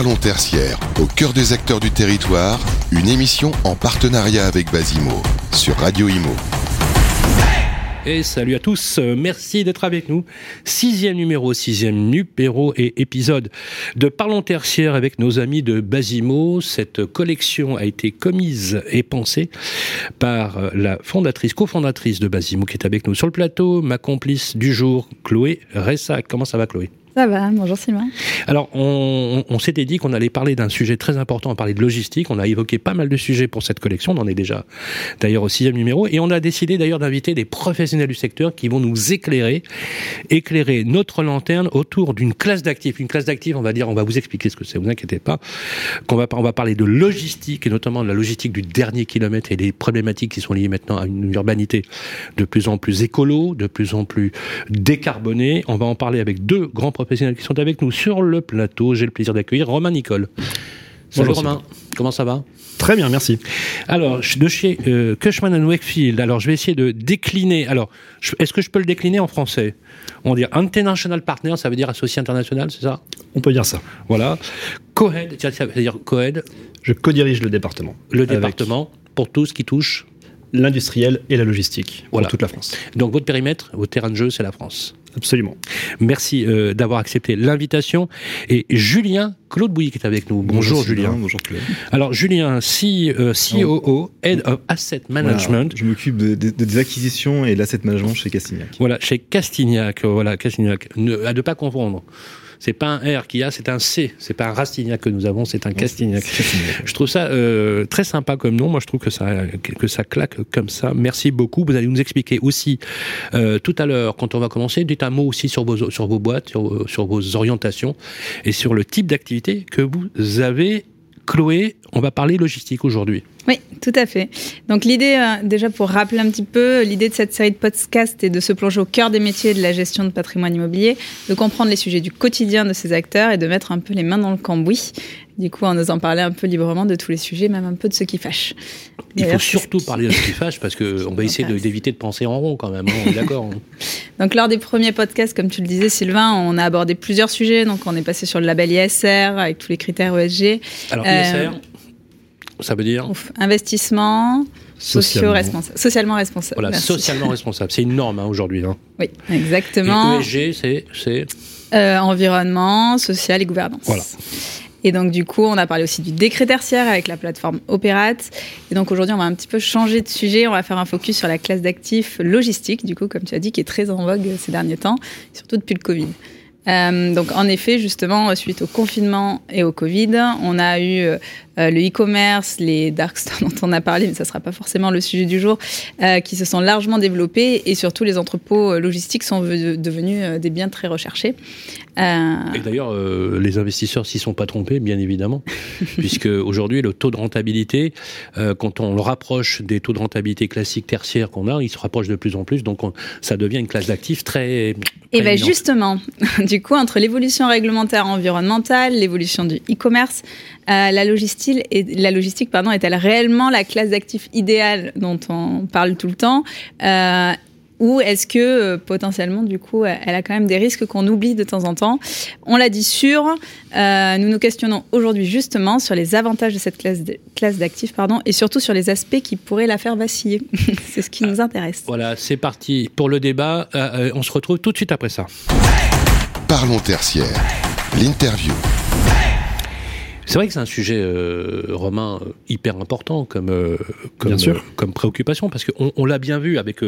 Parlons tertiaire, au cœur des acteurs du territoire, une émission en partenariat avec Basimo sur Radio Imo. Et salut à tous, merci d'être avec nous. Sixième numéro, sixième numéro et épisode de Parlons tertiaire avec nos amis de Basimo. Cette collection a été commise et pensée par la fondatrice, cofondatrice de Basimo qui est avec nous sur le plateau, ma complice du jour, Chloé Ressac. Comment ça va Chloé? Ça va, bonjour. Alors, on, s'était dit qu'on allait parler d'un sujet très important, on parler de logistique. On a évoqué pas mal de sujets pour cette collection, on en est déjà d'ailleurs au sixième numéro. Et on a décidé d'ailleurs d'inviter des professionnels du secteur qui vont nous éclairer, éclairer notre lanterne autour d'une classe d'actifs. Une classe d'actifs, on va dire, on va vous expliquer ce que c'est, vous inquiétez pas. Qu'on on va parler de logistique, et notamment de la logistique du dernier kilomètre et des problématiques qui sont liées maintenant à une urbanité de plus en plus écolo, de plus en plus décarbonée. On va en parler avec deux grands professionnels qui sont avec nous sur le plateau. J'ai le plaisir d'accueillir Romain Nicole. Salut Romain, comment ça va? Très bien, merci. Alors, de chez euh, Cushman Wakefield, alors je vais essayer de décliner. Alors, est-ce que je peux le décliner en français? On dit International Partner, ça veut dire associé international, c'est ça? On peut dire ça. Voilà. Coed, ça veut dire Coed Je co-dirige le département. Le département, pour tout ce qui touche L'industriel et la logistique, pour toute la France. Donc votre périmètre, votre terrain de jeu, c'est la France Absolument. Merci euh, d'avoir accepté l'invitation. Et Julien Claude Bouilly qui est avec nous. Bonjour, Julien. Bonjour Claude. Alors Julien, C, euh, COO, Head of Asset Management. je m'occupe des acquisitions et l'asset management chez Castignac. Voilà, chez Castignac. Voilà, Castignac. Ne, à ne pas confondre c'est pas un R qu'il y a, c'est un C. C'est pas un Rastignac que nous avons, c'est un Castignac. Je trouve ça euh, très sympa comme nom. Moi, je trouve que ça, que ça claque comme ça. Merci beaucoup. Vous allez nous expliquer aussi euh, tout à l'heure, quand on va commencer, dites un mot aussi sur vos, sur vos boîtes, sur, sur vos orientations et sur le type d'activité que vous avez. Chloé, on va parler logistique aujourd'hui. Oui, tout à fait. Donc l'idée, euh, déjà pour rappeler un petit peu, l'idée de cette série de podcasts est de se plonger au cœur des métiers de la gestion de patrimoine immobilier, de comprendre les sujets du quotidien de ces acteurs et de mettre un peu les mains dans le cambouis. Du coup, en osant parler un peu librement de tous les sujets, même un peu de ce qui fâche. Il faut surtout parler de ce qui fâche parce qu'on va essayer d'éviter de, penser en rond quand même. Hein, on est d'accord. Hein. Donc, lors des premiers podcasts, comme tu le disais, Sylvain, on a abordé plusieurs sujets. Donc, on est passé sur le label ISR avec tous les critères ESG. Alors, ISR, ça veut dire Investissement socialement responsable. Socialement responsable. Voilà, socialement responsable. C'est une norme hein, aujourd'hui. Hein. Oui, exactement. Et ESG, c'est euh, Environnement, social et gouvernance. Voilà. Et donc, du coup, on a parlé aussi du décret tertiaire avec la plateforme Operate. Et donc, aujourd'hui, on va un petit peu changer de sujet. On va faire un focus sur la classe d'actifs logistique, du coup, comme tu as dit, qui est très en vogue ces derniers temps, surtout depuis le Covid. Euh, donc en effet, justement, suite au confinement et au Covid, on a eu euh, le e-commerce, les dark stores dont on a parlé, mais ça ne sera pas forcément le sujet du jour, euh, qui se sont largement développés et surtout les entrepôts logistiques sont devenus des biens très recherchés. Et d'ailleurs, les investisseurs s'y sont pas trompés, bien évidemment, puisque aujourd'hui le taux de rentabilité, quand on le rapproche des taux de rentabilité classiques tertiaires qu'on a, il se rapproche de plus en plus, donc ça devient une classe d'actifs très. et bien justement, du coup, entre l'évolution réglementaire environnementale, l'évolution du e-commerce, euh, la logistique, et, la logistique pardon, est-elle réellement la classe d'actifs idéale dont on parle tout le temps euh, ou est-ce que euh, potentiellement, du coup, elle a quand même des risques qu'on oublie de temps en temps? On l'a dit sûr. nous nous questionnons aujourd'hui justement sur les avantages de cette classe, classe d'actifs pardon, et surtout sur les aspects qui pourraient la faire vaciller. c'est ce qui nous intéresse. Voilà, c'est parti pour le débat. on se retrouve tout de suite après ça. Parlons tertiaire, l'interview. C'est vrai que c'est un sujet euh, romain euh, hyper important comme euh, comme, comme préoccupation parce qu'on on, l'a bien vu avec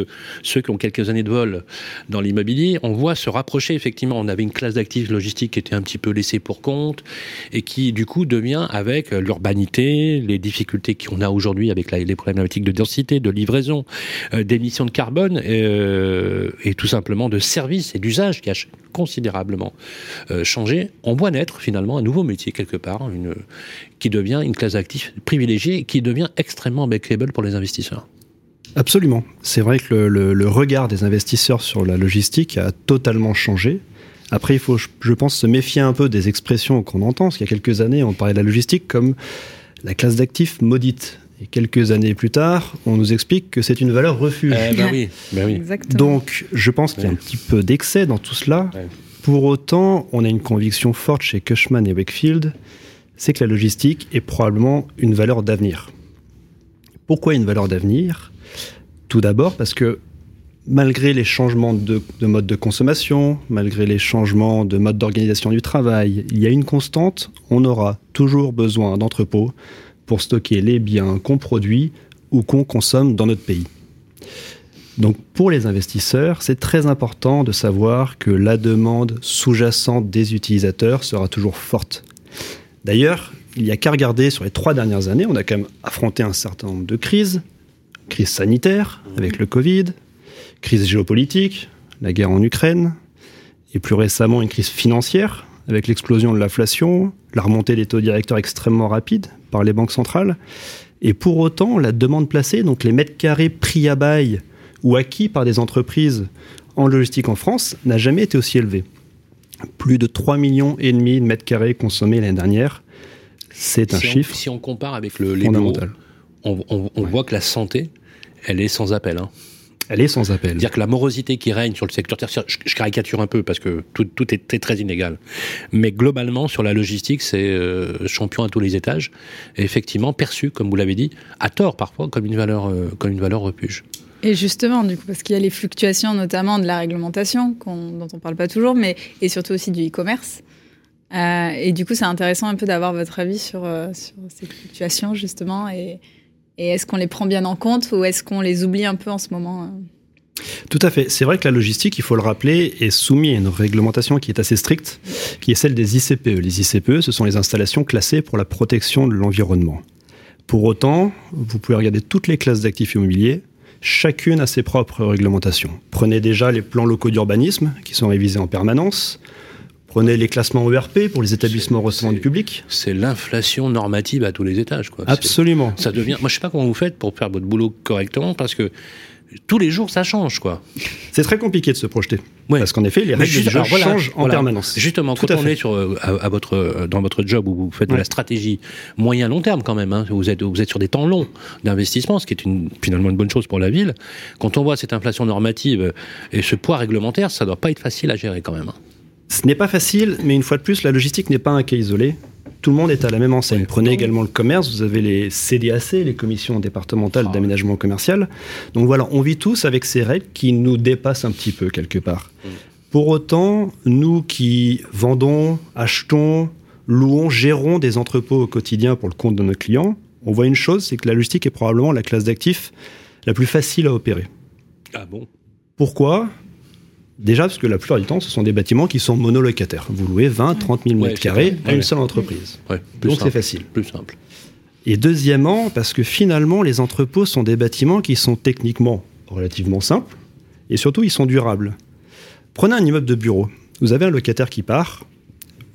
ceux qui ont quelques années de vol dans l'immobilier, on voit se rapprocher effectivement. On avait une classe d'actifs logistiques qui était un petit peu laissée pour compte et qui du coup devient avec l'urbanité, les difficultés qu'on a aujourd'hui avec les problématiques de densité, de livraison, d'émissions de carbone et tout simplement de services et d'usage qui a considérablement changé. On voit naître finalement un nouveau métier quelque part, une qui devient une classe d'actifs privilégiée et qui devient extrêmement backable pour les investisseurs. Absolument. C'est vrai que le, regard des investisseurs sur la logistique a totalement changé. Après, il faut, je pense, se méfier un peu des expressions qu'on entend, parce qu'il y a quelques années, on parlait de la logistique comme la classe d'actifs maudite. Et quelques années plus tard, on nous explique que c'est une valeur refuge. Eh ben oui, ben oui. Donc, je pense qu'il y a un petit peu d'excès dans tout cela. Pour autant, on a une conviction forte chez Cushman et Wakefield c'est que la logistique est probablement une valeur d'avenir. Pourquoi une valeur d'avenir? Tout d'abord parce que malgré les changements de, mode de consommation, malgré les changements de mode d'organisation du travail, il y a une constante, on aura toujours besoin d'entrepôts pour stocker les biens qu'on produit ou qu'on consomme dans notre pays. Donc pour les investisseurs, c'est très important de savoir que la demande sous-jacente des utilisateurs sera toujours forte. D'ailleurs, il n'y a qu'à regarder sur les trois dernières années, on a quand même affronté un certain nombre de crises. Crise sanitaire avec le Covid, crise géopolitique, la guerre en Ukraine, et plus récemment une crise financière avec l'explosion de l'inflation, la remontée des taux directeurs extrêmement rapide par les banques centrales. Et pour autant, la demande placée, donc les mètres carrés pris à bail ou acquis par des entreprises en logistique en France, n'a jamais été aussi élevée. Plus de 3 millions et demi de mètres carrés consommés l'année dernière. C'est un chiffre. si on compare avec le, fondamental. on, voit que la santé, elle est sans appel. Hein. Elle est sans appel. Dire que la morosité qui règne sur le secteur tertiaire, je, caricature un peu parce que tout, est très, très, inégal. Mais globalement, sur la logistique, c'est euh, champion à tous les étages. Et effectivement, perçu, comme vous l'avez dit, à tort parfois, comme une valeur, euh, comme une valeur refuge. Et justement, du coup, parce qu'il y a les fluctuations, notamment de la réglementation, dont on ne parle pas toujours, mais et surtout aussi du e-commerce. Euh, et du coup, c'est intéressant un peu d'avoir votre avis sur, sur ces fluctuations, justement, et, est-ce qu'on les prend bien en compte ou est-ce qu'on les oublie un peu en ce moment euh tout à fait. C'est vrai que la logistique, il faut le rappeler, est soumise à une réglementation qui est assez stricte, qui est celle des ICPE. Les ICPE, ce sont les installations classées pour la protection de l'environnement. Pour autant, vous pouvez regarder toutes les classes d'actifs immobiliers, chacune a ses propres réglementations. Prenez déjà les plans locaux d'urbanisme, qui sont révisés en permanence. Prenez les classements ERP pour les établissements recevant du public. C'est l'inflation normative à tous les étages. Quoi. Absolument. Ça devient. Moi, je sais pas comment vous faites pour faire votre boulot correctement parce que tous les jours, ça change, quoi. C'est très compliqué de se projeter. Parce qu'en effet, les règles du jeu changent en permanence. Justement, quand on est sur, euh, à, votre, euh, dans votre job où vous faites de la stratégie moyen-long terme quand même, hein, vous, êtes, vous êtes sur des temps longs d'investissement, ce qui est une, finalement une bonne chose pour la ville. Quand on voit cette inflation normative et ce poids réglementaire, ça doit pas être facile à gérer quand même. Hein. Ce n'est pas facile, mais une fois de plus, la logistique n'est pas un cas isolé. Tout le monde est à la même enseigne. Prenez également le commerce, vous avez les CDAC, les commissions départementales ah d'aménagement commercial. Donc voilà, on vit tous avec ces règles qui nous dépassent un petit peu quelque part. Mm. Pour autant, nous qui vendons, achetons, louons, gérons des entrepôts au quotidien pour le compte de nos clients, on voit une chose, c'est que la logistique est probablement la classe d'actifs la plus facile à opérer. Ah bon? Pourquoi? Déjà, parce que la plupart du temps, ce sont des bâtiments qui sont monolocataires. Vous louez 20, 30 000 mètres carrés à une seule entreprise. Donc c'est facile. Plus simple. Et deuxièmement, parce que finalement, les entrepôts sont des bâtiments qui sont techniquement relativement simples et surtout ils sont durables. Prenez un immeuble de bureau. Vous avez un locataire qui part,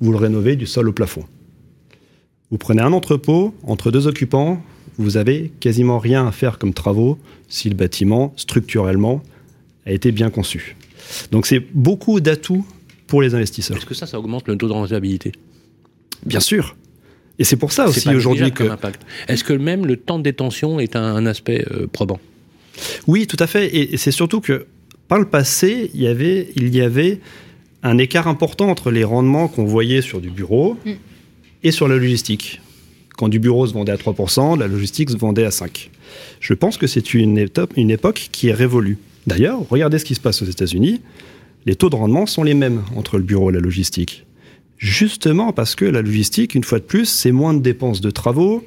vous le rénovez du sol au plafond. Vous prenez un entrepôt entre deux occupants, vous avez quasiment rien à faire comme travaux si le bâtiment, structurellement, a été bien conçu. Donc c'est beaucoup d'atouts pour les investisseurs. Est-ce que ça, ça augmente le taux de rentabilité? Bien sûr. Et c'est pour ça aussi aujourd'hui que. Est-ce que même le temps de détention est un, aspect euh, probant? Oui, tout à fait. Et, c'est surtout que par le passé, il y avait, il y avait un écart important entre les rendements qu'on voyait sur du bureau mm. et sur la logistique. Quand du bureau se vendait à 3%, la logistique se vendait à 5%. Je pense que c'est une, une époque qui est révolue. D'ailleurs, regardez ce qui se passe aux États-Unis. Les taux de rendement sont les mêmes entre le bureau et la logistique. Justement parce que la logistique, une fois de plus, c'est moins de dépenses de travaux,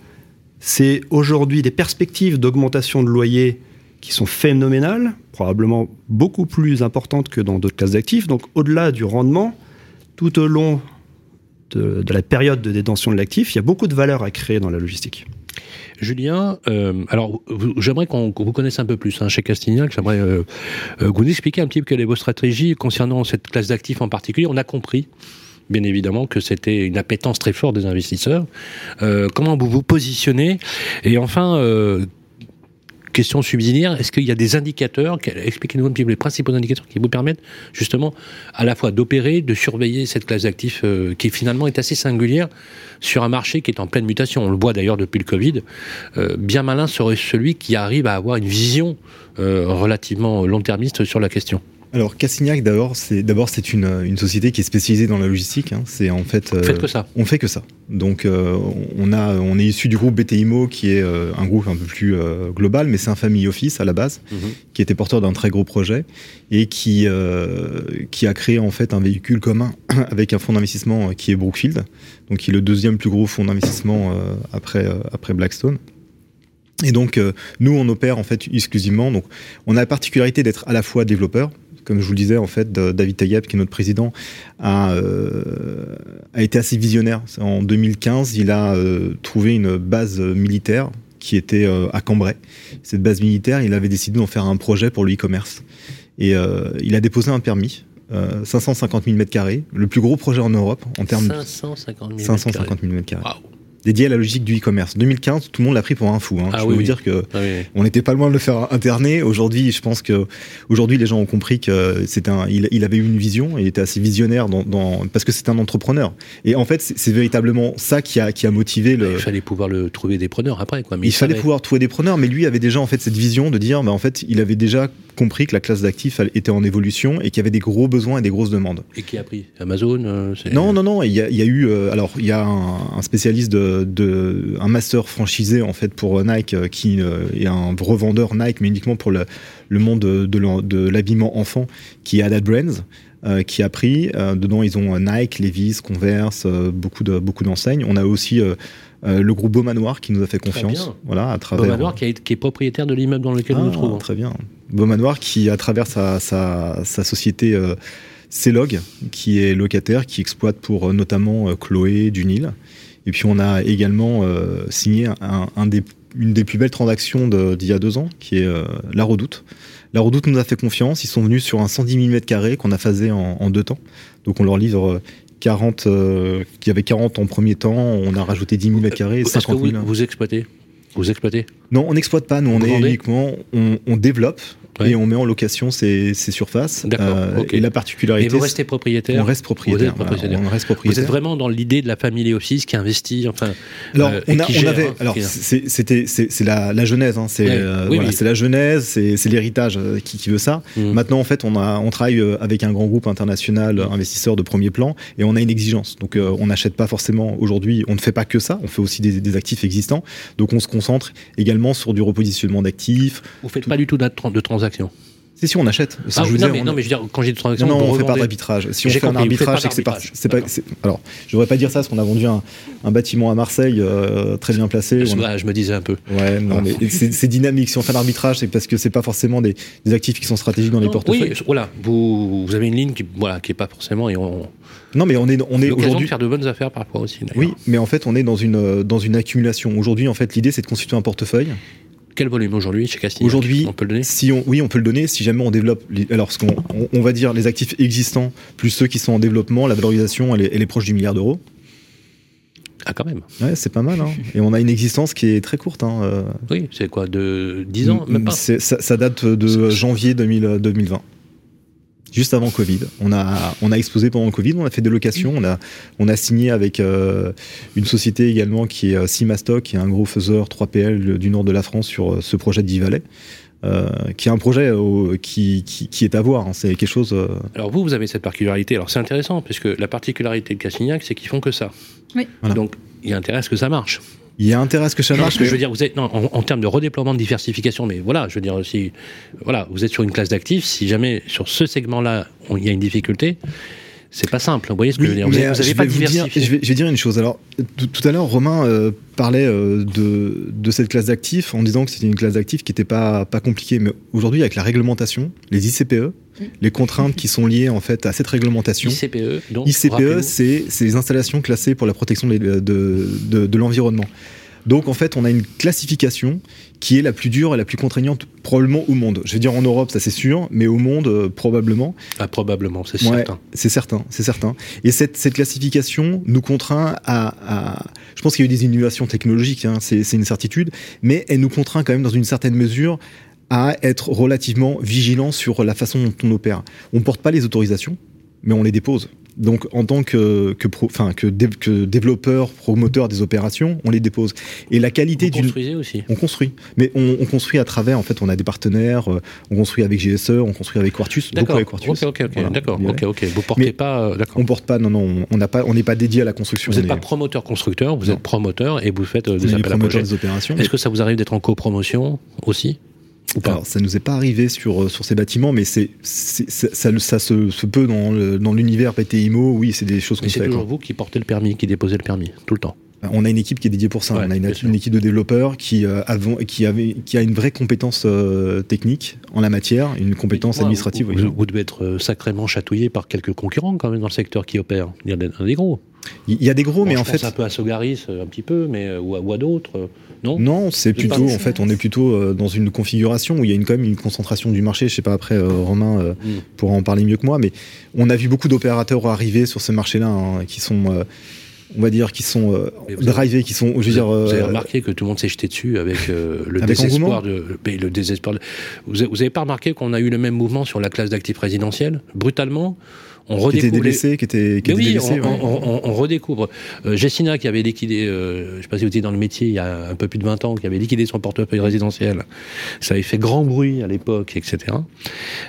c'est aujourd'hui des perspectives d'augmentation de loyer qui sont phénoménales, probablement beaucoup plus importantes que dans d'autres classes d'actifs. Donc au-delà du rendement, tout au long de, de la période de détention de l'actif, il y a beaucoup de valeur à créer dans la logistique. Julien, euh, alors j'aimerais qu'on vous connaisse un peu plus hein, chez Castignac. J'aimerais euh, euh, vous expliquer un petit peu quelle est vos stratégies concernant cette classe d'actifs en particulier. On a compris bien évidemment que c'était une appétence très forte des investisseurs. comment vous vous positionnez? Et enfin, question subsidiaire, est-ce qu'il y a des indicateurs, expliquez-nous un petit peu les principaux indicateurs qui vous permettent justement à la fois d'opérer, de surveiller cette classe d'actifs euh, qui finalement est assez singulière sur un marché qui est en pleine mutation. On le voit d'ailleurs depuis le Covid. Euh, bien malin serait celui qui arrive à avoir une vision euh, relativement long-termiste sur la question. Alors Cassignac d'abord c'est d'abord c'est une, une, société qui est spécialisée dans la logistique. Hein. C'est en fait. Euh, que ça. On fait que ça. Donc euh, on a on est issu du groupe BTIMO qui est euh, un groupe un peu plus global, mais c'est un family office à la base mhm. qui était porteur d'un très gros projet et qui qui a créé en fait un véhicule commun avec un fonds d'investissement qui est Brookfield, donc qui est le deuxième plus gros fonds d'investissement après après Blackstone. Et donc, euh, nous, on opère en fait exclusivement. Donc, on a la particularité d'être à la fois développeur. Comme je vous le disais, en fait, David Tayeb, qui est notre président, a, euh, a été assez visionnaire. En 2015, il a euh, trouvé une base militaire qui était à Cambrai. Cette base militaire, il avait décidé d'en faire un projet pour le e-commerce. Et il a déposé un permis 550 000 m2, le plus gros projet en Europe en termes 550 000 550 000 m2 dédié à la logique du e-commerce. 2015, tout le monde l'a pris pour un fou. Hein. Ah je peux vous dire que ah on n'était pas loin de le faire interner. Aujourd'hui, je pense que aujourd'hui les gens ont compris que c'était un, il, il, avait eu une vision, il était assez visionnaire dans, dans parce que c'est un entrepreneur. Et en fait, c'est véritablement ça qui a qui a motivé le. Il fallait pouvoir le trouver des preneurs après quoi. Mais il, fallait pouvoir trouver des preneurs, mais lui avait déjà en fait cette vision de dire, bah, en fait, il avait déjà compris que la classe d'actifs était en évolution et qu'il y avait des gros besoins et des grosses demandes. Et qui a pris? Amazon euh, Non, non, non. Il y a, il y a eu euh, alors il y a un, un spécialiste de de, un master franchisé en fait pour Nike euh, qui euh, est un revendeur Nike mais uniquement pour le, le monde de, l'habillement enfant qui est Adad Brands. Euh, qui a pris. dedans, ils ont Nike, Levi's, Converse, beaucoup de beaucoup d'enseignes. On a aussi le groupe Beaumanoir qui nous a fait confiance. Voilà, à travers. Beaumanoir qui, qui, est propriétaire de l'immeuble dans lequel nous nous ah, trouvons. Très bien. Beaumanoir qui, à travers sa, sa, sa société Celog, qui est locataire, qui exploite pour notamment Chloé du Nil. Et puis on a également euh, signé un, des, une des plus belles transactions d'il y a deux ans, qui est euh, La Redoute. La Redoute nous a fait confiance. Ils sont venus sur un 110 000 m2 qu'on a phasé en, deux temps. Donc on leur livre 40, euh, qui y avait 40 en premier temps. On a rajouté 10 000 m2 et 50 000. Vous, vous exploitez? Vous exploitez? Non, on n'exploite pas. Nous, on est uniquement, on, on développe et on met en location ces, ces surfaces. Euh, Et la particularité. Et vous restez propriétaire On reste propriétaire. Vous, on reste propriétaire. vous êtes vraiment dans l'idée de la famille office qui investit, enfin. Alors, euh, on, a, on avait. Hein, alors, c'était, c'est la, la genèse. Hein, c'est euh, voilà, c'est la genèse, c'est l'héritage euh, qui, qui, veut ça. Mmh. Maintenant, en fait, on a, on travaille avec un grand groupe international investisseur de premier plan et on a une exigence. Donc, on n'achète pas forcément aujourd'hui. On ne fait pas que ça. On fait aussi des, des, actifs existants. Donc, on se concentre également sur du repositionnement d'actifs. Vous faites pas du tout de transactions c'est si on achète. Ah, je non, mais, non, mais je veux dire, quand j'ai des transactions, non, on ne fait pas d'arbitrage. Si on fait un arbitrage, c'est que c'est pas. Alors, je voudrais pas dire ça parce qu'on a vendu un, un bâtiment à Marseille euh, très bien placé. Je, je, me disais un peu. Ouais, non, mais c'est dynamique. Si on fait l'arbitrage, c'est parce que c'est pas forcément des, des, actifs qui sont stratégiques dans les portefeuilles. Oui, voilà. Vous, vous avez une ligne qui, voilà, qui est pas forcément et on. Non, mais on est, on est aujourd'hui. faire de bonnes affaires parfois aussi. Oui, mais en fait, on est dans une, dans une accumulation. Aujourd'hui, en fait, l'idée, c'est de constituer un portefeuille quel volume aujourd'hui chez Castignac Aujourd'hui, on peut le donner si on, Oui, on peut le donner si jamais on développe. alors, ce qu'on, on, va dire les actifs existants plus ceux qui sont en développement, la valorisation, elle est, elle est proche du milliard d'euros. Ah, quand même. Ouais, c'est pas mal. Hein. Et on a une existence qui est très courte. Hein. Euh. Oui, c'est quoi, de 10 ans même pas ça, ça, date de janvier 2000, 2020 juste avant Covid. On a, on a exposé pendant le Covid, on a fait des locations, on a, on a signé avec euh, une société également qui est euh, Simastock, qui est un gros faiseur 3PL du nord de la France sur euh, ce projet de Vivalet. Euh, qui est un projet qui, qui, qui, est à voir. Hein. C'est quelque chose. Alors vous, vous avez cette particularité. Alors c'est intéressant puisque la particularité de Cassignac, c'est qu'ils font que ça. Oui. Donc il y a intérêt à ce que ça marche. Il y a intérêt à ce que ça marche. que je veux dire, vous êtes non, en, termes de redéploiement, de diversification, mais voilà, je veux dire aussi, voilà, vous êtes sur une classe d'actifs. Si jamais sur ce segment-là, il y a une difficulté, c'est pas simple. Vous voyez ce que je veux dire Vous n'avez pas diversifié. je, vais, je, vais, dire une chose. Alors, tout à l'heure, Romain euh, parlait euh, de, de, cette classe d'actifs en disant que c'était une classe d'actifs qui n'était pas, pas compliquée. Mais aujourd'hui, avec la réglementation, les ICPE, les contraintes qui sont liées en fait à cette réglementation. ICPE, donc, ICPE, c'est les installations classées pour la protection de, de, de, de l'environnement. Donc en fait, on a une classification qui est la plus dure et la plus contraignante probablement au monde. Je veux dire en Europe, ça c'est sûr, mais au monde euh, probablement. Ah, probablement, c'est certain. C'est certain, c'est certain. Et cette, cette, classification nous contraint à. à je pense qu'il y a eu des innovations technologiques, hein, c'est une certitude, mais elle nous contraint quand même dans une certaine mesure à être relativement vigilant sur la façon dont on opère. On ne porte pas les autorisations, mais on les dépose. Donc, en tant que, que, enfin, que, que, développeur, promoteur des opérations, on les dépose. Et la qualité d'une. construisez aussi On construit. Mais on, on, construit à travers, en fait, on a des partenaires, euh, on construit avec GSE, on construit avec Quartus, beaucoup avec Quartus. Ok, ok, ok. D'accord, ok, ok. Vous portez pas. Euh, on porte pas, non, non, on n'a pas, on n'est pas dédié à la construction. Vous n'êtes pas promoteur-constructeur, vous êtes promoteur et vous faites euh, des appels à projets. des opérations. Est-ce que ça vous arrive d'être en copromotion aussi? Alors, ça nous est pas arrivé sur, euh, sur ces bâtiments, mais c'est, ça, ça se, se, peut dans l'univers PTIMO, oui, c'est des choses qu'on fait. c'est toujours vous qui portez le permis, qui déposez le permis, tout le temps on a une équipe qui est dédiée pour ça. on a une, équipe de développeurs qui, euh, qui, avait, qui a une vraie compétence euh, technique en la matière, une compétence administrative. Vous, devez être sacrément chatouillé par quelques concurrents quand même dans le secteur qui opèrent. Il y a des, gros. Il y a des gros, mais en pense fait. un peu à Sogaris, un petit peu, mais ou à, d'autres. Non, non c'est plutôt, en fait, on est plutôt euh, dans une configuration où il y a une, quand même une concentration du marché. Je sais pas, après, euh, Romain euh, hmm. pourra en parler mieux que moi, mais on a vu beaucoup d'opérateurs arriver sur ce marché-là hein, qui sont on va dire, qui sont drivés, qui sont, je veux dire. Vous avez remarqué que tout le monde s'est jeté dessus avec le désespoir de, le désespoir. Vous, n'avez pas remarqué qu'on a eu le même mouvement sur la classe d'actifs résidentiels, brutalement? On redécouvre. Qui était délaissé, qui était, qui oui, on, redécouvre. Euh, Jessina, qui avait liquidé, euh, je ne sais pas si vous étiez dans le métier, il y a un peu plus de 20 ans, qui avait liquidé son portefeuille résidentiel. Ça avait fait grand bruit à l'époque, etc.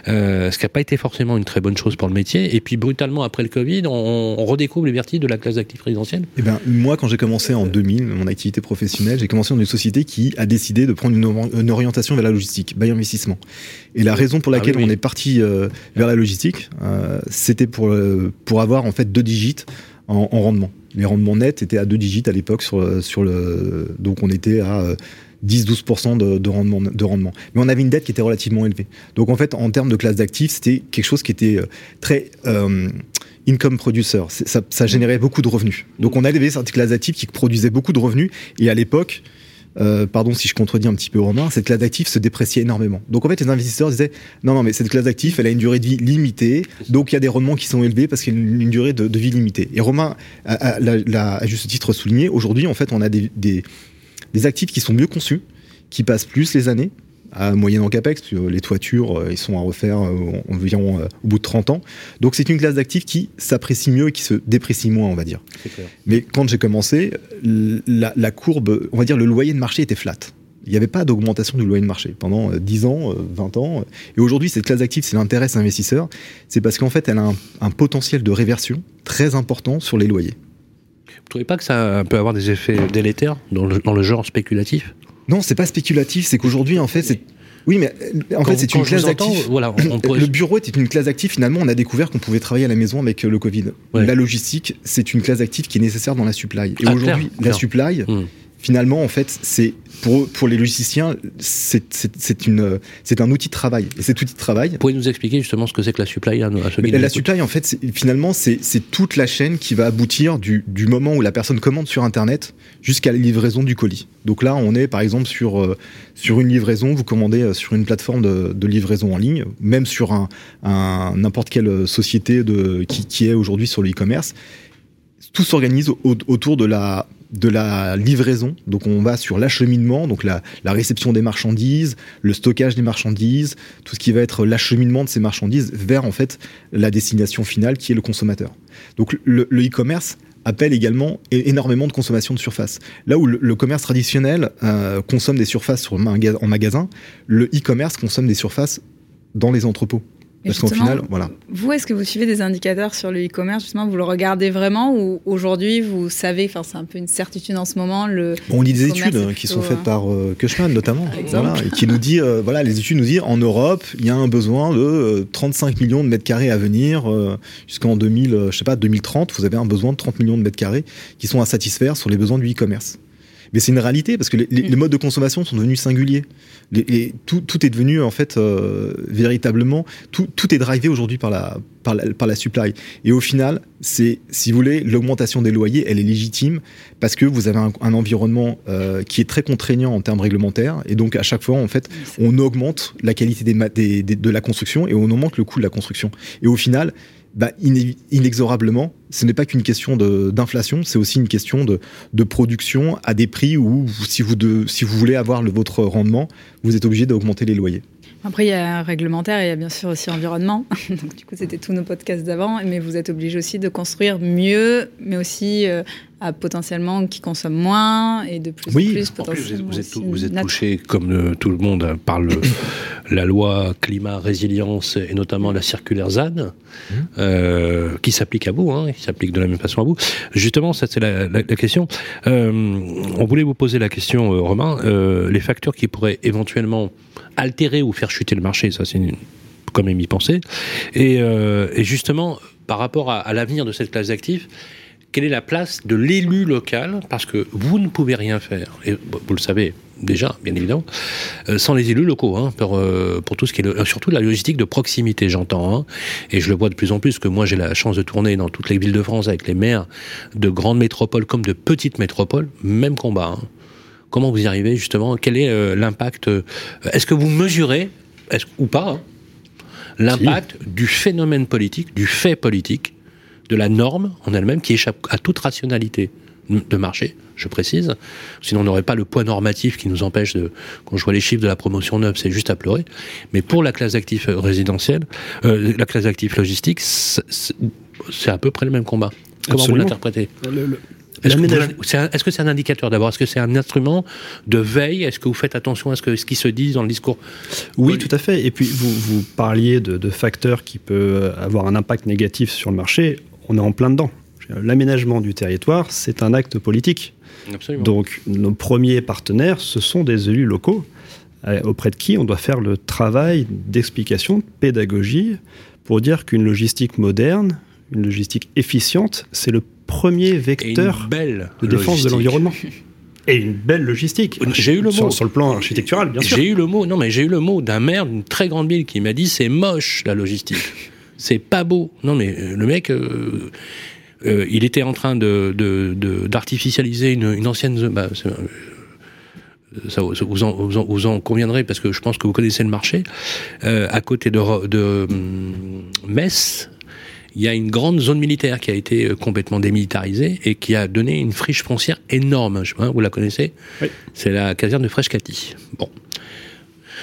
Euh, ce qui n'a pas été forcément une très bonne chose pour le métier. Et puis, brutalement, après le Covid, on, redécouvre les vertus de la classe d'actifs résidentiels. Eh ben, moi, quand j'ai commencé en 2000, mon activité professionnelle, j'ai commencé dans une société qui a décidé de prendre une, orientation vers la logistique, bail investissement. Et la raison pour ah laquelle on est parti euh, vers la logistique, euh, euh, pour avoir en fait deux digits en, rendement. Les rendements nets étaient à deux digits à l'époque le. Donc on était à 10-12% de, de, rendement, de rendement. Mais on avait une dette qui était relativement élevée. Donc en fait, en termes de classe d'actifs, c'était quelque chose qui était très income producer. Ça, générait beaucoup de revenus. Donc on avait cette classe d'actifs qui produisait beaucoup de revenus. Et à l'époque, euh, pardon si je contredis un petit peu Romain, cette classe d'actifs se dépréciait énormément. Donc en fait, les investisseurs disaient non, non, mais cette classe d'actifs, elle a une durée de vie limitée, donc il y a des rendements qui sont élevés parce qu'il y a une, durée de, vie limitée. Et Romain l'a à juste titre souligné. Aujourd'hui, en fait, on a des, des actifs qui sont mieux conçus, qui passent plus les années, à moyenne en capex, les toitures, euh, ils sont à refaire euh, environ euh, au bout de 30 ans. Donc c'est une classe d'actifs qui s'apprécie mieux et qui se déprécie moins, on va dire. Mais quand j'ai commencé, la, courbe, on va dire le loyer de marché était flat. Il n'y avait pas d'augmentation du loyer de marché pendant 10 ans, 20 ans. Et aujourd'hui, cette classe d'actifs, c'est l'intérêt des investisseurs, c'est parce qu'en fait, elle a un, potentiel de réversion très important sur les loyers. Vous ne trouvez pas que ça peut avoir des effets délétères dans le genre spéculatif? Non, c'est pas spéculatif, c'est qu'aujourd'hui, en fait, c'est. Oui, mais euh, en fait, c'est une classe d'actifs. Voilà, Le bureau était une classe d'actifs. Finalement, on a découvert qu'on pouvait travailler à la maison avec euh, le Covid. La logistique, c'est une classe d'actifs qui est nécessaire dans la supply. Et ah, aujourd'hui, la supply, hmm finalement, en fait, c'est pour, pour les logisticiens, c'est un outil de travail. Et cet outil de travail. Vous pouvez nous expliquer justement ce que c'est que la supply à, La supply, en fait, finalement, c'est toute la chaîne qui va aboutir du, du, moment où la personne commande sur Internet jusqu'à la livraison du colis. Donc là, on est par exemple sur, euh, sur une livraison, vous commandez euh, sur une plateforme de, de livraison en ligne, même sur un, un n'importe quelle société de, qui, qui est aujourd'hui sur le e-commerce. Tout s'organise autour de la de la livraison. Donc on va sur l'acheminement, donc la, réception des marchandises, le stockage des marchandises, tout ce qui va être l'acheminement de ces marchandises vers en fait la destination finale qui est le consommateur. Donc le e-commerce appelle également énormément de consommation de surface. Là où le, commerce traditionnel euh, consomme des surfaces sur, en magasin, le e-commerce consomme des surfaces dans les entrepôts. Parce qu'au final, voilà. Vous, est-ce que vous suivez des indicateurs sur le e-commerce Justement, vous le regardez vraiment ou aujourd'hui vous savez, enfin c'est un peu une certime en ce moment. Le on lit des études hein, qui sont faites euh, par euh, notamment, voilà, et qui nous dit, euh, voilà, les études nous disent en Europe, il y a un besoin de 35 euh, millions de mètres carrés à venir jusqu'en 2000, je sais pas, 2030. Vous avez un besoin de 30 millions de mètres carrés qui sont à satisfaire sur les besoins du e-commerce. Mais c'est une réalité parce que les, les, mm. modes de consommation sont devenus singuliers. Les, tout, tout, est devenu en fait euh, véritablement tout, tout est drivé aujourd'hui par la, par la par la supply. Et au final, c'est si vous voulez l'augmentation des loyers, elle est légitime parce que vous avez un, un environnement euh, qui est très contraignant en termes réglementaires et donc à chaque fois en fait on augmente la qualité des, des, de la construction et on augmente le coût de la construction. Et au final bah, inexorablement, ce n'est pas qu'une question d'inflation, c'est aussi une question de, de, production à des prix où, si vous, de, si vous voulez avoir le, votre rendement, vous êtes obligé d'augmenter les loyers. Après, il y a réglementaire et il y a bien sûr aussi environnement. Donc, du coup, c'était tous nos podcasts d'avant. Mais vous êtes obligé aussi de construire mieux, mais aussi euh, à potentiellement qui consomme moins et de plus oui. en plus potentiellement. vous êtes, vous êtes, touché, comme euh, tout le monde, par le, la loi climat résilience et notamment la circulaire ZAN, mmh. euh, qui s'applique à vous, hein, qui s'applique de la même façon à vous. Justement, ça c'est la, la, la, question. Euh, on voulait vous poser la question, euh, Romain, les facteurs qui pourraient éventuellement altérer ou faire chuter le marché, ça c'est quand même y penser. Et, et justement, par rapport à, à l'avenir de cette classe d'actifs, quelle est la place de l'élu local Parce que vous ne pouvez rien faire, et vous le savez déjà, bien évidemment, euh, sans les élus locaux, hein, pour, euh, pour tout ce qui est le, surtout la logistique de proximité, j'entends, hein, et je le vois de plus en plus, que moi j'ai la chance de tourner dans toutes les villes de France avec les maires de grandes métropoles comme de petites métropoles, même combat. Hein. Comment vous y arrivez justement? Quel est euh, l'impact Est-ce que vous mesurez, ou pas, hein, l'impact si. du phénomène politique, du fait politique de la norme en elle-même qui échappe à toute rationalité de marché, je précise. Sinon, on n'aurait pas le poids normatif qui nous empêche de, quand je vois les chiffres de la promotion neuve, c'est juste à pleurer. Mais pour la classe d'actifs résidentielle, euh, la classe d'actifs logistique, c'est à peu près le même combat. Comment Absolument. vous l'interprétez est-ce que, est que c'est un indicateur d'abord? Est-ce que c'est un instrument de veille? Est-ce que vous faites attention à ce, que, ce qui se dit dans le discours? Oui, tout à fait. Et puis, vous, vous parliez de, de, facteurs qui peuvent avoir un impact négatif sur le marché. On est en plein dedans. L'aménagement du territoire, c'est un acte politique. Absolument. Donc, nos premiers partenaires, ce sont des élus locaux auprès de qui on doit faire le travail d'explication, de pédagogie, pour dire qu'une logistique moderne, une logistique efficiente, c'est le premier vecteur de défense logistique. de l'environnement. Et une belle logistique. J'ai eu le mot sur, sur, le plan architectural, bien sûr. J'ai eu le mot. Non, mais j'ai eu le mot d'un maire d'une très grande ville qui m'a dit c'est moche la logistique, c'est pas beau. Non, mais le mec. Euh, euh, il était en train de, d'artificialiser une, une, ancienne. Bah, ça, vous, en, vous, en, vous, en, conviendrez parce que je pense que vous connaissez le marché. Euh, à côté de, de Metz, il y a une grande zone militaire qui a été complètement démilitarisée et qui a donné une friche foncière énorme. Vous la connaissez? Oui. C'est la caserne de Frescati. Bon.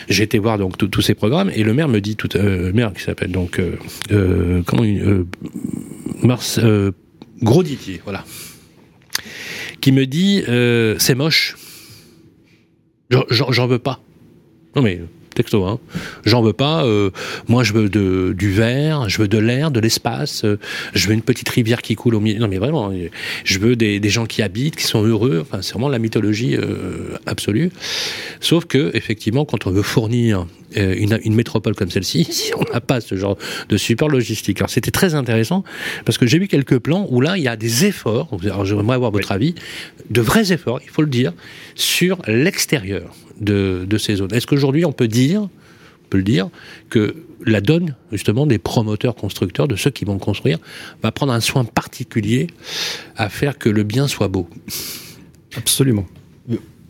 J'ai été voir donc tous ces programmes et le maire me dit tout euh, maire qui s'appelle donc euh, euh, comment euh, Mars Gros Didier, voilà, qui me dit c'est moche. J'en veux pas. Non mais texto. Hein. J'en veux pas. Euh, moi, je veux de, du verre, je veux de l'air, de l'espace. Euh, je veux une petite rivière qui coule au milieu. Non, mais vraiment, je veux des, des gens qui habitent, qui sont heureux. Enfin, c'est vraiment la mythologie euh, absolue. Sauf que, effectivement, quand on veut fournir euh, une, une, métropole comme celle-ci, on n'a pas ce genre de support logistique. Alors, c'était très intéressant parce que j'ai vu quelques plans où là, il y a des efforts. Alors, j'aimerais avoir votre avis, de vrais efforts, il faut le dire, sur l'extérieur de, de ces zones. Est-ce qu'aujourd'hui, on peut dire, on peut le dire, que la donne, justement, des promoteurs constructeurs, de ceux qui vont construire, va prendre un soin particulier à faire que le bien soit beau? Absolument.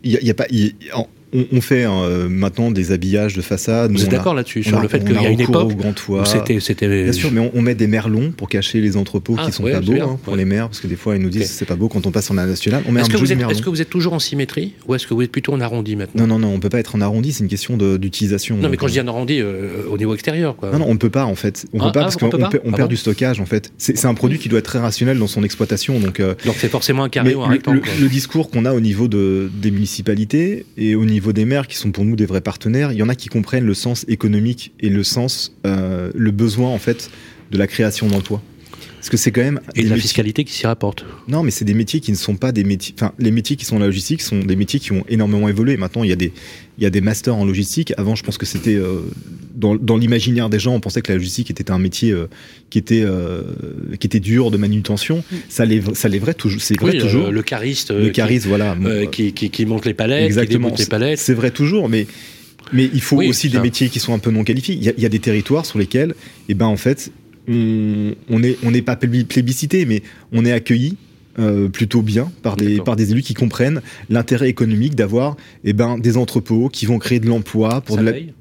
Il y a, il y a pas, il, en, on, on, fait euh, maintenant des habillages de façade. Vous êtes d'accord là-dessus sur a, le fait qu'il y a une époque grand toit. C'était, c'était. Bien sûr, mais on, on, met des merlons pour cacher les entrepôts ah, qui sont ouais, pas beaux hein, pour ouais. les maires, parce que des fois ils nous disent okay. c'est pas beau quand on passe en la nationale. On met est-ce un que, vous êtes, merlon. est-ce que vous êtes toujours en symétrie ou est-ce que vous êtes plutôt en arrondi maintenant? Non, non, non, on peut pas être en arrondi. C'est une question d'utilisation. Non, mais quand je dis en arrondi, euh, au niveau extérieur, quoi. Non, non, on ne peut pas en fait. On ah, peut pas ah, parce qu'on perd, on perd du stockage en fait. C'est un produit qui doit être très rationnel dans son exploitation. Donc euh, donc c'est forcément un carré ou un rectangle. Le discours qu'on a au niveau des municipalités et au niveau des maires qui sont pour nous des vrais partenaires, il y en a qui comprennent le sens économique et le sens, euh, le besoin en fait de la création d'emplois. Parce que c'est quand même et de la métiers... fiscalité qui s'y rapporte. Non, mais c'est des métiers qui ne sont pas des métiers. Enfin, les métiers qui sont en logistique sont des métiers qui ont énormément évolué. Maintenant, il y a des il y a des masters en logistique. Avant, je pense que c'était euh, dans, dans l'imaginaire des gens, on pensait que la logistique était un métier euh, qui était euh, qui était dur de manutention. Ça l'est ça l'est vrai toujours. C'est vrai oui, toujours. le cariste. Le cariste, qui, voilà. qui, qui, qui monte les palettes. Exactement. Qui les palettes. C'est vrai toujours, mais mais il faut oui, aussi des métiers qui sont un peu non qualifiés. Il y, a, il y, a, des territoires sur lesquels, eh ben, en fait, on, on est, on n'est pas plébiscité, mais on est accueilli euh, plutôt bien par des, par des élus qui comprennent l'intérêt économique d'avoir eh ben, des entrepôts qui vont créer de l'emploi pour ça de la... paye?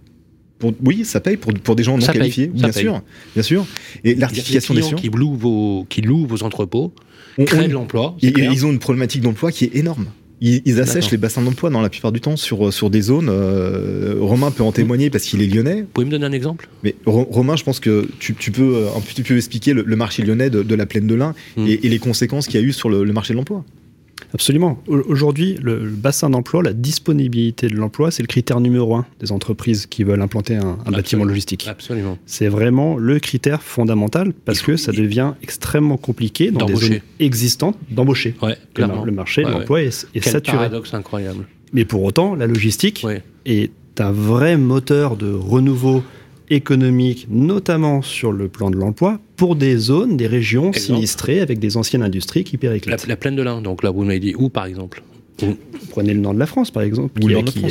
pour, oui, ça paye pour, pour des gens non ça qualifiés, paye, bien paye. sûr, bien sûr. Et l'artificialisation des qui louent vos qui louent vos entrepôts, on, créent de l'emploi. Ils ont une problématique d'emploi qui est énorme ils, assèchent les bassins d'emploi dans la plupart du temps sur, sur des zones. Romain peut en témoigner parce qu'il est lyonnais. Vous pouvez me donner un exemple? Mais Romain, je pense que tu, peux un petit peu expliquer le, marché lyonnais de, la plaine de l'Ain hmm. et, les conséquences qu'il y a eu sur le marché de l'emploi. Absolument. Aujourd'hui, le, bassin d'emploi, la disponibilité de l'emploi, c'est le critère numéro un des entreprises qui veulent implanter un, bâtiment logistique. Absolument. C'est vraiment le critère fondamental parce que ça devient extrêmement compliqué dans des zones existantes d'embaucher. Ouais, le, marché de l'emploi est, est Quel saturé. paradoxe incroyable. Mais pour autant, la logistique est un vrai moteur de renouveau économique, notamment sur le plan de l'emploi, pour des zones, des régions sinistrées avec des anciennes industries qui périclitent. La, plaine de l'Ain, donc là vous m'avez dit où par exemple? Prenez le nord de la France, par exemple, qui,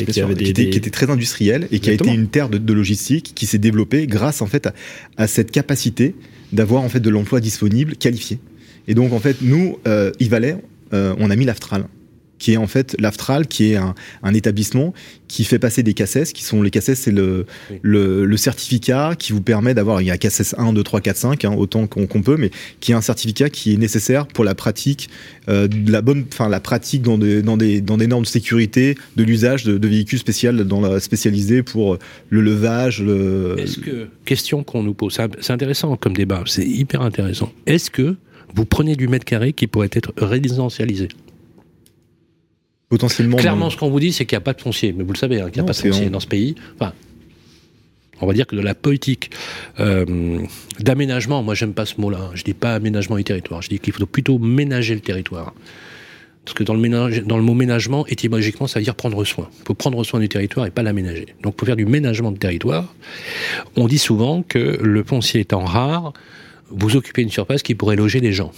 était, très industriel et qui a été une terre de, logistique qui s'est développée grâce en fait à, cette capacité d'avoir en fait de l'emploi disponible qualifié. Et donc en fait nous, euh, Yvalet, euh, on a mis l'Aftral qui est en fait l'Aftral, qui est un, établissement qui fait passer des cassettes, qui sont les cassettes, c'est le, le, certificat qui vous permet d'avoir, il y a cassettes 1, 2, 3, 4, 5, autant qu'on peut, mais qui est un certificat qui est nécessaire pour la pratique, euh, de la bonne, enfin la pratique dans des, dans des, dans des normes de sécurité de l'usage de, véhicules spéciaux dans la, spécialisés pour le levage. Le... Est-ce que, question qu'on nous pose, c'est intéressant comme débat, c'est hyper intéressant. Est-ce que vous prenez du mètre carré qui pourrait être résidentialisé? Potentiellement. Clairement, ce qu'on vous dit, c'est qu'il n'y a pas de foncier. Mais vous le savez, hein, qu'il n'y a pas de foncier dans ce pays. Enfin, on va dire que de la politique euh, d'aménagement, moi j'aime pas ce mot-là. Je dis pas aménagement du territoire. Je dis qu'il faut plutôt ménager le territoire. Parce que dans le, ménage, dans le mot ménagement, étymologiquement, ça veut dire prendre soin. Il faut prendre soin du territoire et pas l'aménager. Donc pour faire du ménagement de territoire, on dit souvent que le foncier étant rare, vous occupez une surface qui pourrait loger des gens.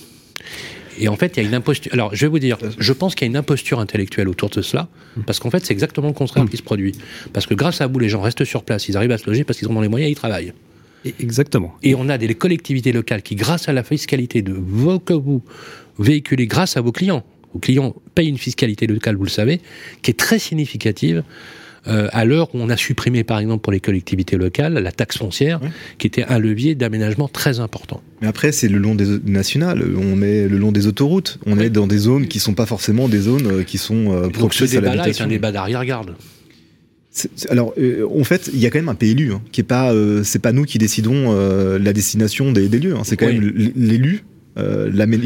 Et en fait, il y a une imposture. Alors, je vais vous dire, je pense qu'il y a une imposture intellectuelle autour de cela, parce qu'en fait, c'est exactement le contraire qui se produit. Parce que grâce à vous, les gens restent sur place, ils arrivent à se loger parce qu'ils ont dans les moyens et ils travaillent. Exactement. Et on a des collectivités locales qui, grâce à la fiscalité de vos que vous véhiculez, grâce à vos clients, vos clients payent une fiscalité locale, vous le savez, qui est très significative euh, à l'heure où on a supprimé, par exemple, pour les collectivités locales, la taxe foncière, qui était un levier d'aménagement très important. Mais après, c'est le long des nationales, on est le long des autoroutes, on est dans des zones qui sont pas forcément des zones euh, qui sont euh, Donc ce débat-là est un débat d'arrière-garde. Alors, en fait, il y a quand même un PLU, hein, qui est pas, c'est pas nous qui décidons la destination des, lieux. Hein. c'est quand même l'élu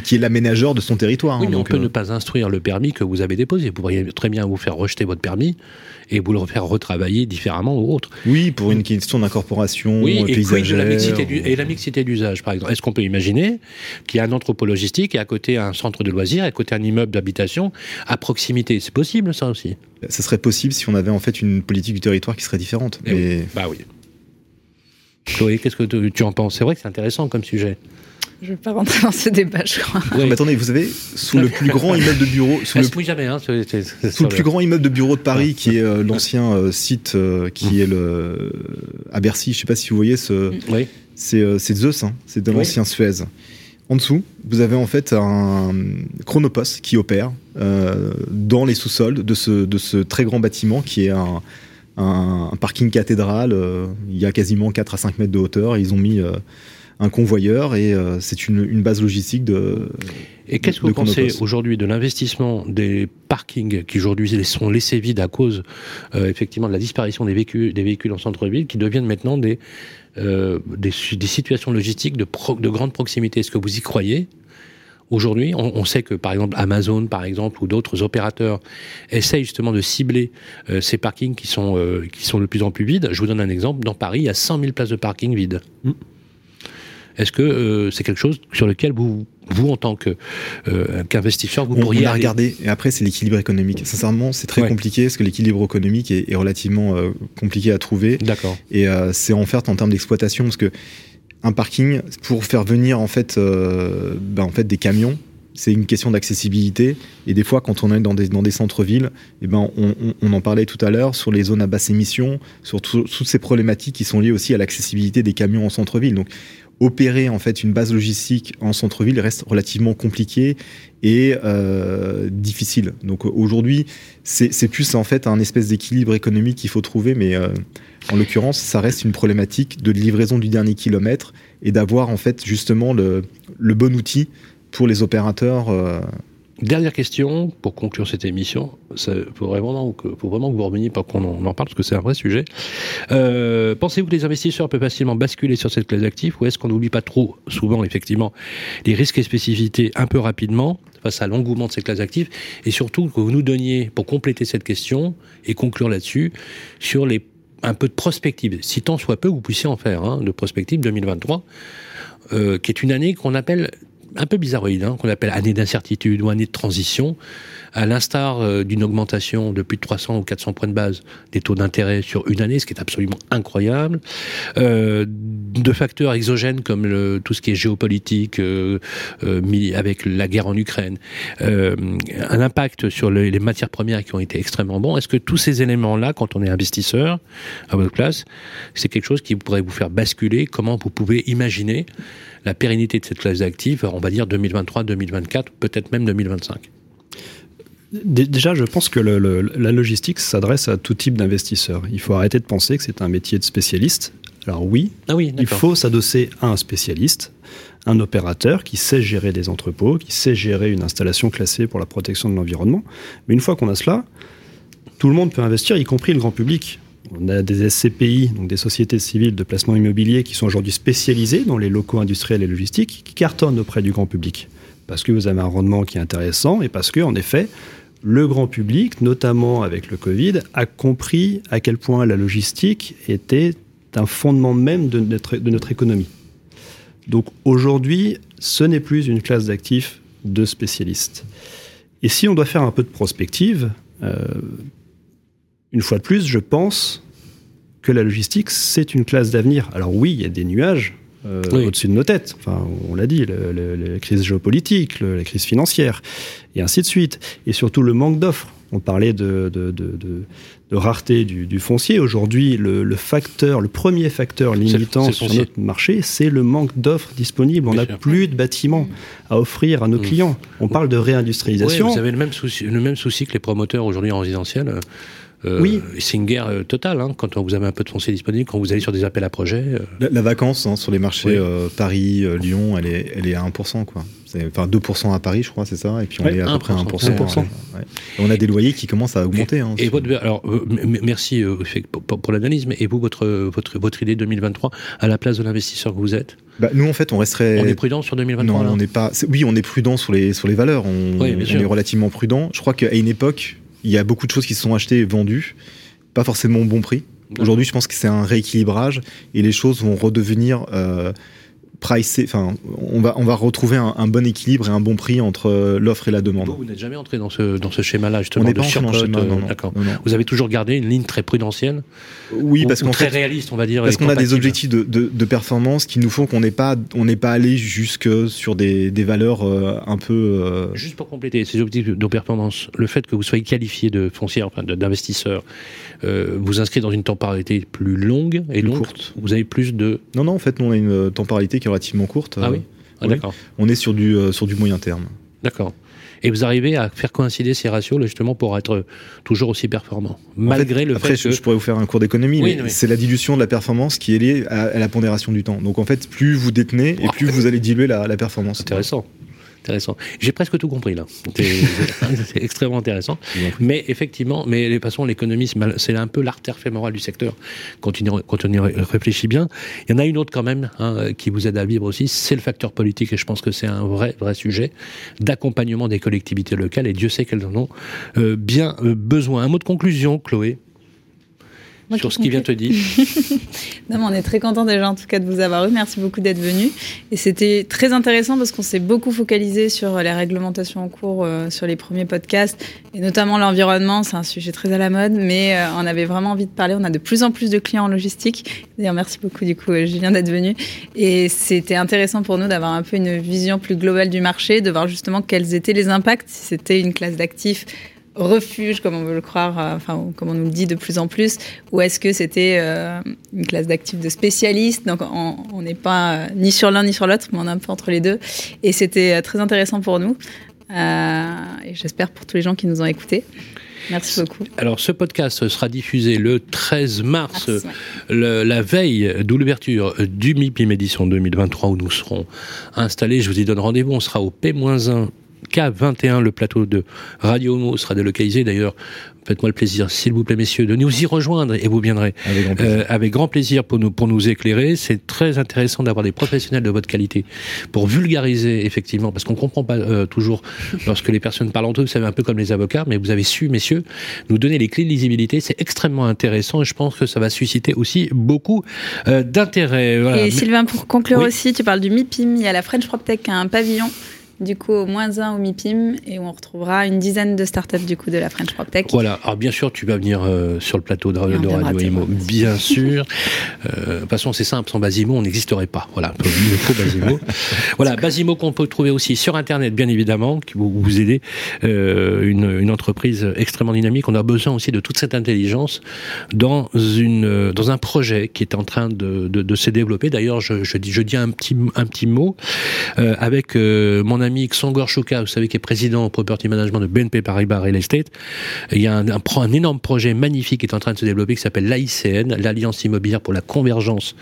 qui est l'aménageur de son territoire. Oui, hein, mais on peut ne pas instruire le permis que vous avez déposé. Vous pourriez très bien vous faire rejeter votre permis et vous le faire retravailler différemment ou autre. Oui, pour une question d'incorporation oui, et paysagère. et la mixité d'usage, par exemple. Est-ce qu'on peut imaginer qu'il y a un entrepôt logistique et à côté un centre de loisirs, et à côté un immeuble d'habitation à proximité? C'est possible, ça aussi? Ça serait possible si on avait en fait une politique du territoire qui serait différente. Eh mais... Bah oui. Chloé, qu'est-ce que tu en penses? C'est vrai que c'est intéressant comme sujet. Je ne vais pas rentrer dans ce débat, je crois. mais attendez, vous savez, sous le plus grand immeuble de bureau, sous le, jamais, hein, sous le plus grand immeuble de bureau de Paris, qui est euh, l'ancien euh, site euh, qui est le à Bercy. Je ne sais pas si vous voyez ce. Oui. C'est Zeus, hein, c'est de l'ancien Suez. En dessous, vous avez en fait un chronopost qui opère dans les sous-sols de ce, de ce très grand bâtiment qui est un, un, parking cathédrale. il y a quasiment 4 à 5 mètres de hauteur. Ils ont mis un convoyeur et euh, c'est une, base logistique de. Et qu'est-ce que vous pensez aujourd'hui de l'investissement des parkings qui aujourd'hui sont laissés vides à cause euh, effectivement de la disparition des véhicules, des véhicules en centre-ville qui deviennent maintenant des, euh, des, situations logistiques de, de grande proximité? Est-ce que vous y croyez? Aujourd'hui, on, sait que par exemple Amazon, par exemple, ou d'autres opérateurs essayent justement de cibler ces parkings qui sont, qui sont de plus en plus vides. Je vous donne un exemple. Dans Paris, il y a 100 000 places de parking vides. Mm. Est-ce que euh, c'est quelque chose sur lequel vous, vous en tant euh, qu'investisseur, vous pourriez on regarder Et après, c'est l'équilibre économique. Sincèrement, c'est très compliqué parce que l'équilibre économique est, relativement euh, compliqué à trouver. D'accord. Et c'est en fait en termes d'exploitation parce que un parking pour faire venir en fait, ben, en fait des camions c'est une question d'accessibilité. Et des fois, quand on est dans des, centres-villes, eh ben, on, en parlait tout à l'heure sur les zones à basse émission, sur toutes ces problématiques qui sont liées aussi à l'accessibilité des camions en centre-ville. Donc, opérer en fait une base logistique en centre-ville reste relativement compliqué et euh, difficile. Donc aujourd'hui, c'est plus en fait un espèce d'équilibre économique qu'il faut trouver, mais euh, en l'occurrence, ça reste une problématique de livraison du dernier kilomètre et d'avoir en fait justement le, bon outil pour les opérateurs. Euh, Dernière question pour conclure cette émission. Il faut vraiment, vraiment que vous reveniez pour qu'on en, parle parce que c'est un vrai sujet. Euh, pensez-vous que les investisseurs peuvent facilement basculer sur cette classe d'actifs ou est-ce qu'on n'oublie pas trop souvent effectivement les risques et spécificités un peu rapidement face à l'engouement de ces classes d'actifs et surtout que vous nous donniez pour compléter cette question et conclure là-dessus sur les un peu de prospective, si tant soit peu vous puissiez en faire, hein, de prospective 2023, euh, qui est une année qu'on appelle un peu bizarroïde, hein, qu'on appelle année d'incertitude ou année de transition, à l'instar euh, d'une augmentation de plus de 300 ou 400 points de base des taux d'intérêt sur une année, ce qui est absolument incroyable, euh, de facteurs exogènes comme tout ce qui est géopolitique euh, euh avec la guerre en Ukraine, euh, un impact sur les, matières premières qui ont été extrêmement bons. Est-ce que tous ces éléments-là, quand on est investisseur à votre place, c'est quelque chose qui pourrait vous faire basculer? Comment vous pouvez imaginer la pérennité de cette classe d'actifs, va dire 2023, 2024, peut-être même 2025 Déjà, je pense que la logistique s'adresse à tout type d'investisseurs. Il faut arrêter de penser que c'est un métier de spécialiste. Alors oui, ah oui il faut s'adosser à un spécialiste, un opérateur qui sait gérer des entrepôts, qui sait gérer une installation classée pour la protection de l'environnement. Mais une fois qu'on a cela, tout le monde peut investir, y compris le grand public. On a des SCPI, donc des sociétés civiles de placement immobilier, qui sont aujourd'hui spécialisées dans les locaux industriels et logistiques, qui cartonnent auprès du grand public. Parce que vous avez un rendement qui est intéressant et parce que, en effet, le grand public, notamment avec le Covid, a compris à quel point la logistique était un fondement même de notre, économie. Donc aujourd'hui, ce n'est plus une classe d'actifs de spécialistes. Et si on doit faire un peu de prospective, euh, une fois de plus, je pense que la logistique, c'est une classe d'avenir. Alors oui, il y a des nuages euh, au-dessus de nos têtes. Enfin, on l'a dit, la crise géopolitique, la crise financière, et ainsi de suite. Et surtout le manque d'offres. On parlait de, rareté du, foncier. Aujourd'hui, le, facteur, le premier facteur limitant sur notre marché, c'est le manque d'offres disponibles. On n'a plus de bâtiments à offrir à nos mmh. clients. On parle de réindustrialisation. vous avez le même souci, le même souci que les promoteurs aujourd'hui en résidentiel. Euh, oui. C'est une guerre euh, totale hein, quand vous avez un peu de foncier disponible, quand vous allez sur des appels à projets. Euh. La, vacance hein, sur les marchés Paris, Lyon, elle est, elle est à 1%. Quoi. Enfin 2% à Paris, je crois, c'est ça. Et puis on est à peu près à 1%. On a des loyers qui commencent à augmenter. Et, hein, votre, alors, merci pour, l'analyse, mais et vous, votre, votre, votre idée 2023, à la place de l'investisseur que vous êtes? Bah, nous, en fait, on resterait. On est prudent sur 2023 Non, on n'est pas. Oui, on est prudent sur les, sur les valeurs. On, on est relativement prudent. Je crois qu'à une époque, il y a beaucoup de choses qui se sont achetées et vendues, pas forcément au bon prix. Aujourd'hui, je pense que c'est un rééquilibrage et les choses vont redevenir euh, enfin, on va, on va retrouver un, bon équilibre et un bon prix entre euh, l'offre et la demande. Vous, n'êtes jamais entré dans ce, dans ce schéma-là, justement, on n'est pas dans le schéma, non, Vous avez toujours gardé une ligne très prudentielle Oui, parce qu'on très réaliste, on va dire. Parce qu'on a des objectifs de, de, performance qui nous font qu'on n'est pas, on n'est pas allé jusque sur des, des valeurs euh, un peu. Euh, Juste pour compléter ces objectifs de performance, le fait que vous soyez qualifié de foncière, enfin d'investisseur, vous inscrit dans une temporalité plus longue et plus courte. Vous avez plus de. Non, non, en fait, on a une temporalité qui est relativement courte. Ah oui, ah, d'accord. On est sur du, euh, sur du moyen terme. D'accord. Et vous arrivez à faire coïncider ces ratios justement pour être toujours aussi performant, malgré le après, fait que... je pourrais vous faire un cours d'économie, mais, c'est la dilution de la performance qui est liée à, la pondération du temps. Donc en fait, plus vous détenez et plus vous allez diluer la, la performance. Intéressant intéressant. J'ai presque tout compris là. C'est extrêmement intéressant. Mais effectivement, mais toute façon, l'économie, c'est un peu l'artère fémorale du secteur. Quand on, y, quand on y réfléchit bien, il y en a une autre quand même hein, qui vous aide à vivre aussi, c'est le facteur politique. Et je pense que c'est un vrai, vrai sujet d'accompagnement des collectivités locales. Et Dieu sait qu'elles en ont euh, bien euh, besoin. Un mot de conclusion, Chloé? Sur ce qui vient te dire. non, on est très content déjà en tout cas de vous avoir eu. Merci beaucoup d'être venu. Et c'était très intéressant parce qu'on s'est beaucoup focalisé sur les réglementations en cours euh, sur les premiers podcasts et notamment l'environnement. C'est un sujet très à la mode, mais euh, on avait vraiment envie de parler. On a de plus en plus de clients en logistique. D'ailleurs, merci beaucoup du coup, euh, Julien, d'être venu. Et c'était intéressant pour nous d'avoir un peu une vision plus globale du marché, de voir justement quels étaient les impacts, si c'était une classe d'actifs refuge, comme on veut le croire, euh, enfin, comme on nous le dit de plus en plus, ou est-ce que c'était euh, une classe d'actifs de spécialistes? Donc, on n'est pas euh, ni sur l'un ni sur l'autre, mais on est un peu entre les deux. Et c'était très intéressant pour nous, et j'espère pour tous les gens qui nous ont écoutés. Merci beaucoup. Alors, ce podcast sera diffusé le 13 mars, la veille d'ouverture du MIPIM édition 2023 où nous serons installés. Je vous y donne rendez-vous. On sera au P-1 K21, le plateau de Radio Homo sera délocalisé. D'ailleurs, faites-moi le plaisir, s'il vous plaît, messieurs, de nous y rejoindre et vous viendrez avec grand plaisir, euh, avec grand plaisir pour nous pour nous éclairer. C'est très intéressant d'avoir des professionnels de votre qualité pour vulgariser effectivement, parce qu'on comprend pas euh, toujours lorsque les personnes parlent entre eux. Vous savez un peu comme les avocats, mais vous avez su, messieurs, nous donner les clés de lisibilité. C'est extrêmement intéressant et je pense que ça va susciter aussi beaucoup euh, d'intérêt. Voilà. Et Sylvain, pour conclure aussi, tu parles du MIPIM. Il y a la French PropTech qui a un pavillon du coup au moins un au MIPIM et on retrouvera une dizaine de startups du coup de la French PropTech. Voilà, alors bien sûr tu vas venir euh, sur le plateau de, de Radio Imo, bien sûr. Euh, de toute façon c'est simple, sans Basimo on n'existerait pas. Voilà, il faut Basimo. voilà, Basimo qu'on peut trouver aussi sur Internet bien évidemment, qui vous, vous aider, euh, une, une, entreprise extrêmement dynamique. On a besoin aussi de toute cette intelligence dans, une, dans un projet qui est en train de, de, de se développer. D'ailleurs je, je, dis, je dis un petit, un petit mot euh, avec mon ami ami Xongor Shuka, vous savez, qui est président au property management de BNP Paribas Real Estate. Il y a un, un, énorme projet magnifique qui est en train de se développer qui s'appelle l'AICN, l'Alliance immobilière pour la convergence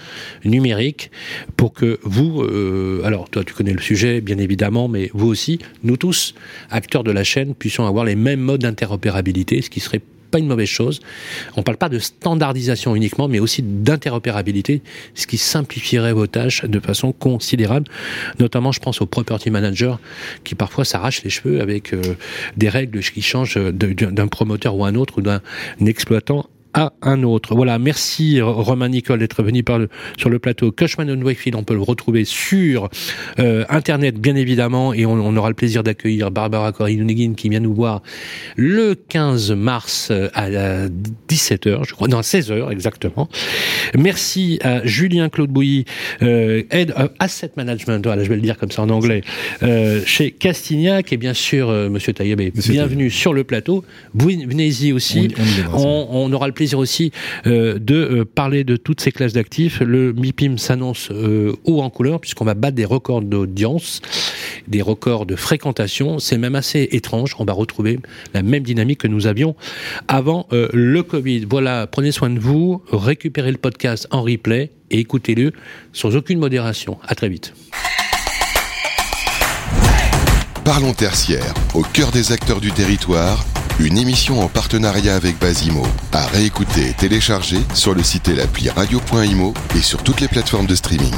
numérique, pour que vous, euh, alors toi tu connais le sujet bien évidemment, mais vous aussi, nous tous, acteurs de la chaîne, puissions avoir les mêmes modes d'interopérabilité, ce qui serait pas une mauvaise chose. On parle pas de standardisation uniquement, mais aussi d'interopérabilité, ce qui simplifierait vos tâches de façon considérable. Notamment, je pense aux property managers qui parfois s'arrachent les cheveux avec euh, des règles qui changent d'un promoteur ou un autre ou d'un exploitant à un autre. Voilà, merci Romain Nicole d'être venu par le, sur le plateau. Cushman Wakefield, on peut le retrouver sur euh, Internet, bien évidemment, et on, aura le plaisir d'accueillir Barbara Corinne qui vient nous voir le 15 mars euh, à 17h, je crois, non, à 16h exactement. Merci à Julien Claude Bouilly, euh, Head Asset Management, voilà, je vais le dire comme ça en anglais, euh, chez Castignac, et bien sûr, euh, Monsieur Taïeb, bienvenue sur le plateau. Venez-y aussi. On, on aura le plaisir aussi euh, de euh, parler de toutes ces classes d'actifs. Le MIPIM s'annonce euh, haut en couleur puisqu'on va battre des records d'audience, des records de fréquentation. C'est même assez étrange. On va retrouver la même dynamique que nous avions avant le Covid. Voilà, prenez soin de vous, récupérez le podcast en replay et écoutez-le sans aucune modération. À très vite. Parlons tertiaire, au cœur des acteurs du territoire une émission en partenariat avec Basimo, à réécouter et télécharger sur le site et l'appli radio.imo et sur toutes les plateformes de streaming.